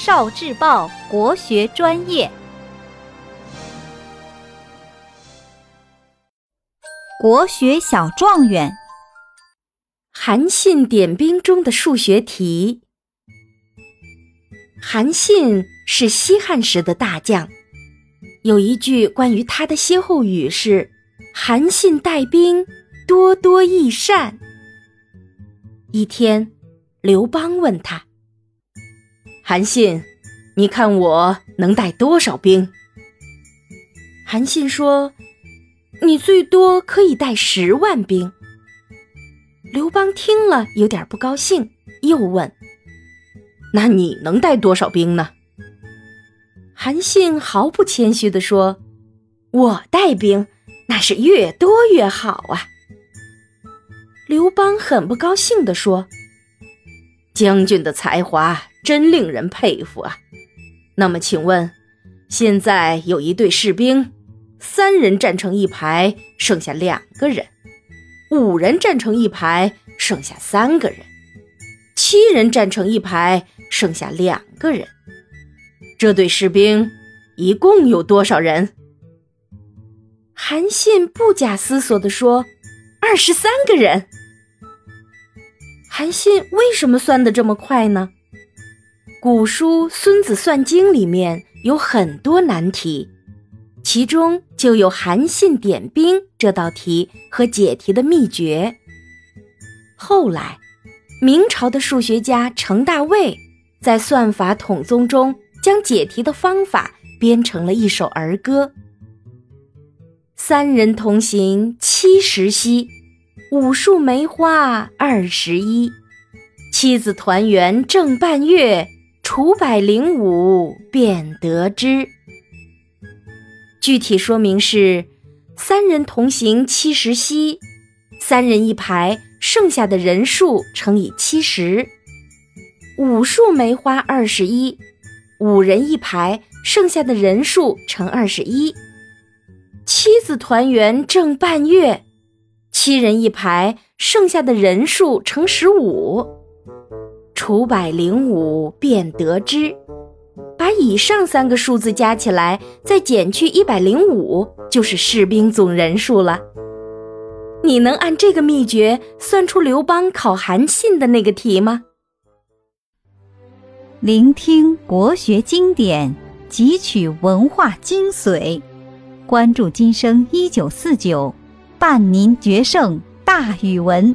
少智报国学专业，国学小状元。韩信点兵中的数学题。韩信是西汉时的大将，有一句关于他的歇后语是“韩信带兵多多益善”。一天，刘邦问他。韩信，你看我能带多少兵？韩信说：“你最多可以带十万兵。”刘邦听了有点不高兴，又问：“那你能带多少兵呢？”韩信毫不谦虚地说：“我带兵那是越多越好啊。”刘邦很不高兴地说：“将军的才华。”真令人佩服啊！那么，请问，现在有一队士兵，三人站成一排，剩下两个人；五人站成一排，剩下三个人；七人站成一排，剩下两个人。这队士兵一共有多少人？韩信不假思索地说：“二十三个人。”韩信为什么算得这么快呢？古书《孙子算经》里面有很多难题，其中就有韩信点兵这道题和解题的秘诀。后来，明朝的数学家程大卫在《算法统宗》中将解题的方法编成了一首儿歌：“三人同行七十夕，五树梅花二十一，妻子团圆正半月。”除百零五，便得之。具体说明是：三人同行七十夕，三人一排，剩下的人数乘以七十；五束梅花二十一，五人一排，剩下的人数乘二十一；妻子团圆正半月，七人一排，剩下的人数乘十五。除百零五便得之，把以上三个数字加起来，再减去一百零五，就是士兵总人数了。你能按这个秘诀算出刘邦考韩信的那个题吗？聆听国学经典，汲取文化精髓，关注今生一九四九，伴您决胜大语文。